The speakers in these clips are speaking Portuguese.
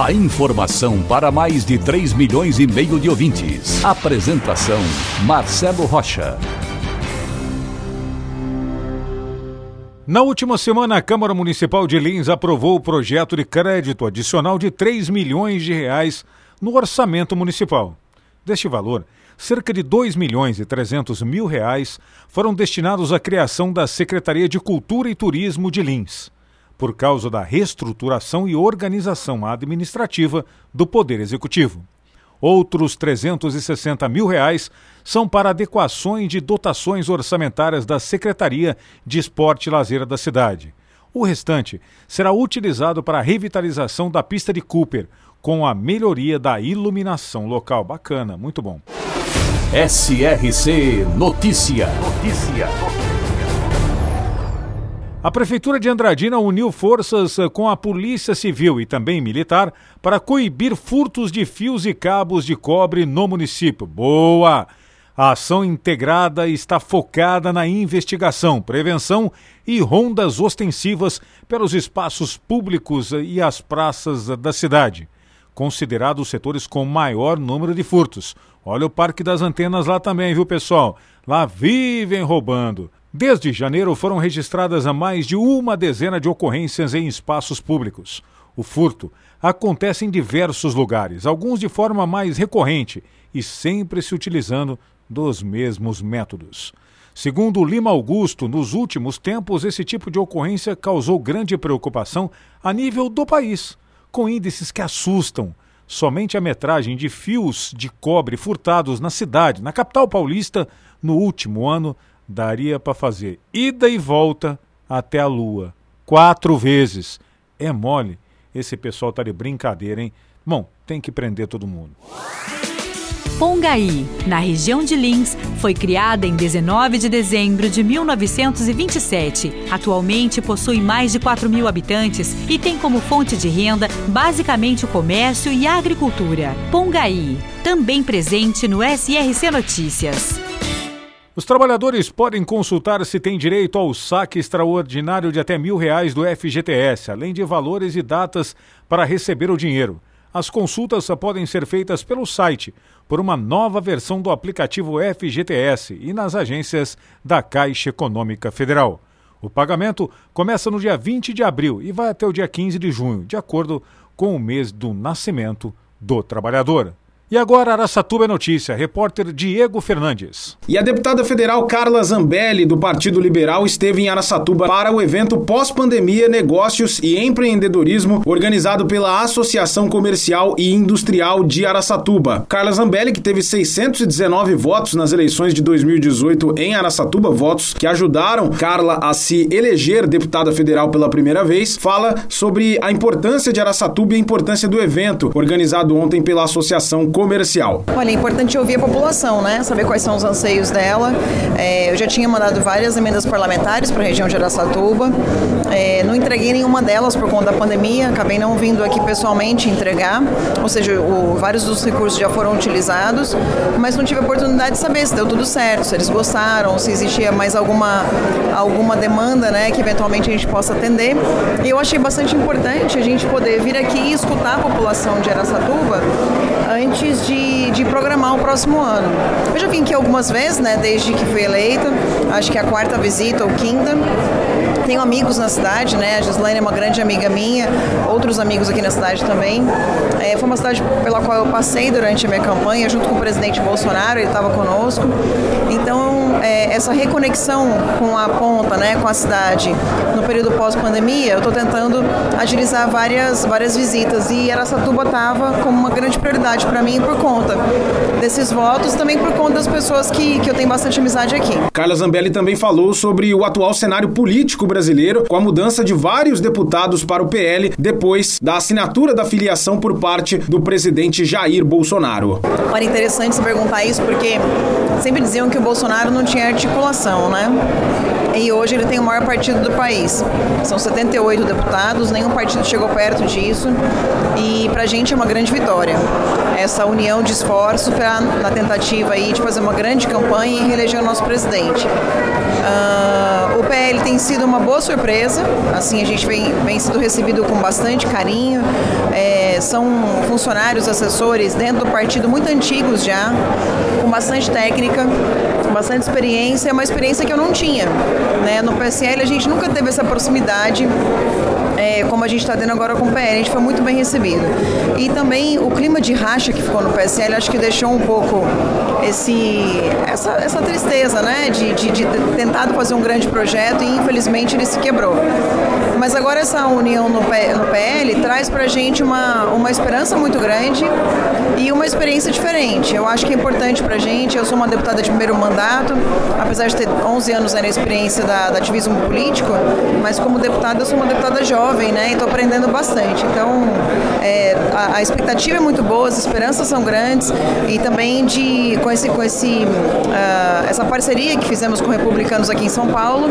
A informação para mais de 3 milhões e meio de ouvintes. Apresentação Marcelo Rocha. Na última semana, a Câmara Municipal de Lins aprovou o projeto de crédito adicional de 3 milhões de reais no orçamento municipal. Deste valor, cerca de 2 milhões e 300 mil reais foram destinados à criação da Secretaria de Cultura e Turismo de Lins, por causa da reestruturação e organização administrativa do Poder Executivo. Outros 360 mil reais são para adequações de dotações orçamentárias da Secretaria de Esporte e Lazer da cidade. O restante será utilizado para a revitalização da pista de Cooper, com a melhoria da iluminação local. Bacana, muito bom. SRC Notícia. Notícia. A Prefeitura de Andradina uniu forças com a Polícia Civil e também Militar para coibir furtos de fios e cabos de cobre no município. Boa! A ação integrada está focada na investigação, prevenção e rondas ostensivas pelos espaços públicos e as praças da cidade considerados os setores com maior número de furtos. Olha o Parque das Antenas lá também, viu, pessoal? Lá vivem roubando. Desde janeiro foram registradas a mais de uma dezena de ocorrências em espaços públicos. O furto acontece em diversos lugares, alguns de forma mais recorrente e sempre se utilizando dos mesmos métodos. Segundo Lima Augusto, nos últimos tempos esse tipo de ocorrência causou grande preocupação a nível do país com índices que assustam. Somente a metragem de fios de cobre furtados na cidade, na capital paulista, no último ano, daria para fazer ida e volta até a Lua. Quatro vezes. É mole. Esse pessoal tá de brincadeira, hein? Bom, tem que prender todo mundo. Pongaí, na região de Lins, foi criada em 19 de dezembro de 1927. Atualmente possui mais de 4 mil habitantes e tem como fonte de renda basicamente o comércio e a agricultura. Pongaí, também presente no SRC Notícias. Os trabalhadores podem consultar se têm direito ao saque extraordinário de até mil reais do FGTS, além de valores e datas para receber o dinheiro. As consultas podem ser feitas pelo site, por uma nova versão do aplicativo FGTS e nas agências da Caixa Econômica Federal. O pagamento começa no dia 20 de abril e vai até o dia 15 de junho, de acordo com o mês do nascimento do trabalhador. E agora Araçatuba é notícia, repórter Diego Fernandes. E a deputada federal Carla Zambelli, do Partido Liberal, esteve em Araçatuba para o evento Pós-Pandemia, Negócios e Empreendedorismo, organizado pela Associação Comercial e Industrial de Araçatuba. Carla Zambelli, que teve 619 votos nas eleições de 2018 em Araçatuba, votos que ajudaram Carla a se eleger deputada federal pela primeira vez, fala sobre a importância de Araçatuba e a importância do evento, organizado ontem pela Associação Comercial comercial. Olha, é importante ouvir a população, né? Saber quais são os anseios dela. É, eu já tinha mandado várias emendas parlamentares para a região de Araçatuba. É, não entreguei nenhuma delas por conta da pandemia, acabei não vindo aqui pessoalmente entregar, ou seja, o, vários dos recursos já foram utilizados, mas não tive a oportunidade de saber se deu tudo certo, se eles gostaram, se existia mais alguma, alguma demanda né, que eventualmente a gente possa atender. E eu achei bastante importante a gente poder vir aqui e escutar a população de Araçatuba antes de, de programar o próximo ano. Eu já vim aqui algumas vezes, né, desde que fui eleita, acho que é a quarta visita ou quinta. Tenho amigos na cidade, né? A Gislaine é uma grande amiga minha, outros amigos aqui na cidade também. É, foi uma cidade pela qual eu passei durante a minha campanha, junto com o presidente Bolsonaro, ele estava conosco. Então, é, essa reconexão com a ponta, né, com a cidade, no período pós-pandemia, eu estou tentando agilizar várias, várias visitas e Aracatuba estava como uma grande prioridade para mim por conta desses votos, também por conta das pessoas que, que eu tenho bastante amizade aqui. Carla Zambelli também falou sobre o atual cenário político brasileiro com a mudança de vários deputados para o PL depois da assinatura da filiação por parte do presidente Jair Bolsonaro. Olha, interessante você perguntar isso porque sempre diziam que o Bolsonaro não tinha articulação, né? E hoje ele tem o maior partido do país. São 78 deputados, nenhum partido chegou perto disso. E para a gente é uma grande vitória. Essa união de esforço pra, na tentativa aí de fazer uma grande campanha e reeleger o nosso presidente. Uh, o PL tem sido uma boa surpresa, assim, a gente vem, vem sido recebido com bastante carinho. É, são funcionários, assessores dentro do partido muito antigos já, com bastante técnica, com bastante experiência, uma experiência que eu não tinha. Né? No PSL a gente nunca teve essa proximidade é, como a gente está tendo agora com o PL, a gente foi muito bem recebido. E também o clima de racha que ficou no PSL, acho que deixou um pouco esse, essa, essa tristeza, né, de, de, de tentado fazer um grande projeto e infelizmente ele se quebrou. Mas agora essa união no, PL traz para a gente uma, uma esperança muito grande e uma experiência diferente. Eu acho que é importante para a gente. Eu sou uma deputada de primeiro mandato, apesar de ter 11 anos na experiência da, da ativismo político, mas como deputada eu sou uma deputada jovem, né? E estou aprendendo bastante. Então, é, a, a, expectativa é muito boa, as esperanças são grandes e também de com esse com esse uh, essa parceria que fizemos com republicanos aqui em São Paulo,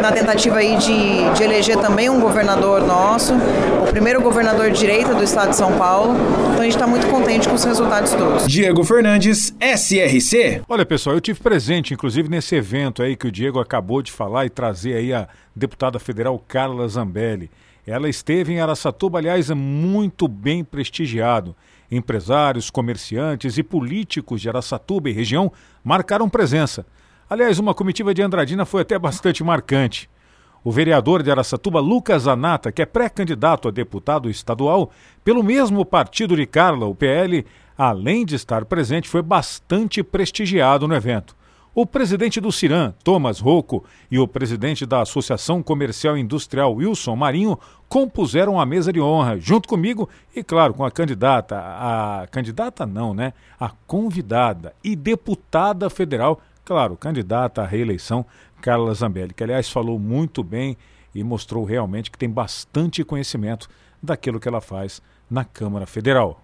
na tentativa aí de, de eleger também também um governador nosso, o primeiro governador de direita do estado de São Paulo. Então a gente está muito contente com os resultados todos. Diego Fernandes, SRC. Olha pessoal, eu tive presente inclusive nesse evento aí que o Diego acabou de falar e trazer aí a deputada federal Carla Zambelli. Ela esteve em Araçatuba, aliás, muito bem prestigiado. Empresários, comerciantes e políticos de Araçatuba e região marcaram presença. Aliás, uma comitiva de Andradina foi até bastante marcante. O vereador de Aracatuba, Lucas Anata, que é pré-candidato a deputado estadual pelo mesmo partido de Carla, o PL, além de estar presente, foi bastante prestigiado no evento. O presidente do Ciran, Thomas Rocco, e o presidente da Associação Comercial e Industrial, Wilson Marinho, compuseram a mesa de honra, junto comigo e, claro, com a candidata, a candidata não, né? A convidada e deputada federal, claro, candidata à reeleição, Carla Zambelli, que aliás falou muito bem e mostrou realmente que tem bastante conhecimento daquilo que ela faz na Câmara Federal.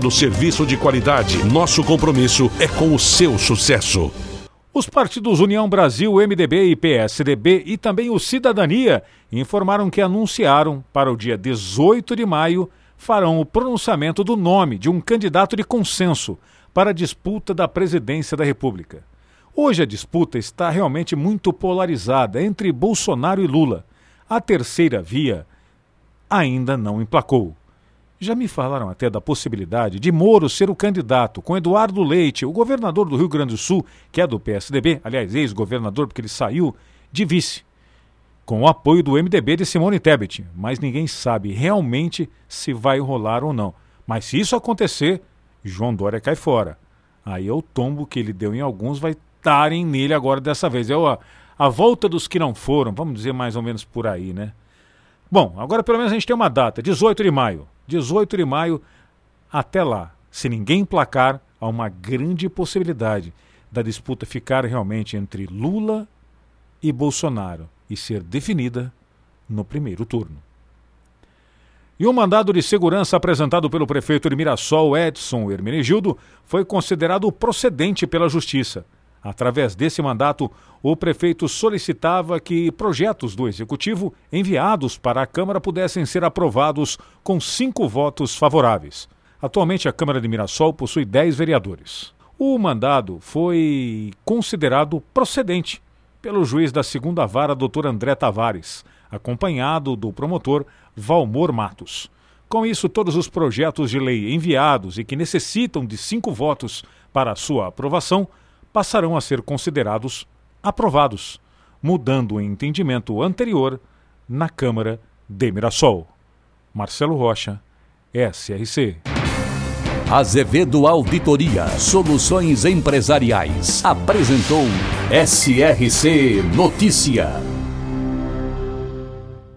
oferecendo serviço de qualidade. Nosso compromisso é com o seu sucesso. Os partidos União Brasil, MDB e PSDB e também o Cidadania informaram que anunciaram para o dia 18 de maio farão o pronunciamento do nome de um candidato de consenso para a disputa da presidência da República. Hoje a disputa está realmente muito polarizada entre Bolsonaro e Lula. A terceira via ainda não emplacou. Já me falaram até da possibilidade de Moro ser o candidato, com Eduardo Leite, o governador do Rio Grande do Sul, que é do PSDB, aliás, ex-governador, porque ele saiu de vice, com o apoio do MDB de Simone Tebet. Mas ninguém sabe realmente se vai rolar ou não. Mas se isso acontecer, João Dória cai fora. Aí é o tombo que ele deu em alguns, vai estarem nele agora dessa vez. É a, a volta dos que não foram, vamos dizer mais ou menos por aí, né? Bom, agora pelo menos a gente tem uma data, 18 de maio. 18 de maio, até lá, se ninguém placar, há uma grande possibilidade da disputa ficar realmente entre Lula e Bolsonaro e ser definida no primeiro turno. E o mandado de segurança apresentado pelo prefeito de Mirassol, Edson Hermenegildo, foi considerado procedente pela Justiça. Através desse mandato, o prefeito solicitava que projetos do executivo enviados para a Câmara pudessem ser aprovados com cinco votos favoráveis. Atualmente, a Câmara de Mirassol possui dez vereadores. O mandado foi considerado procedente pelo juiz da segunda vara, Dr. André Tavares, acompanhado do promotor Valmor Matos. Com isso, todos os projetos de lei enviados e que necessitam de cinco votos para sua aprovação passarão a ser considerados aprovados. mudando o entendimento anterior na Câmara de Mirassol. Marcelo Rocha, SRC. Azevedo Auditoria Soluções Empresariais apresentou SRC Notícia.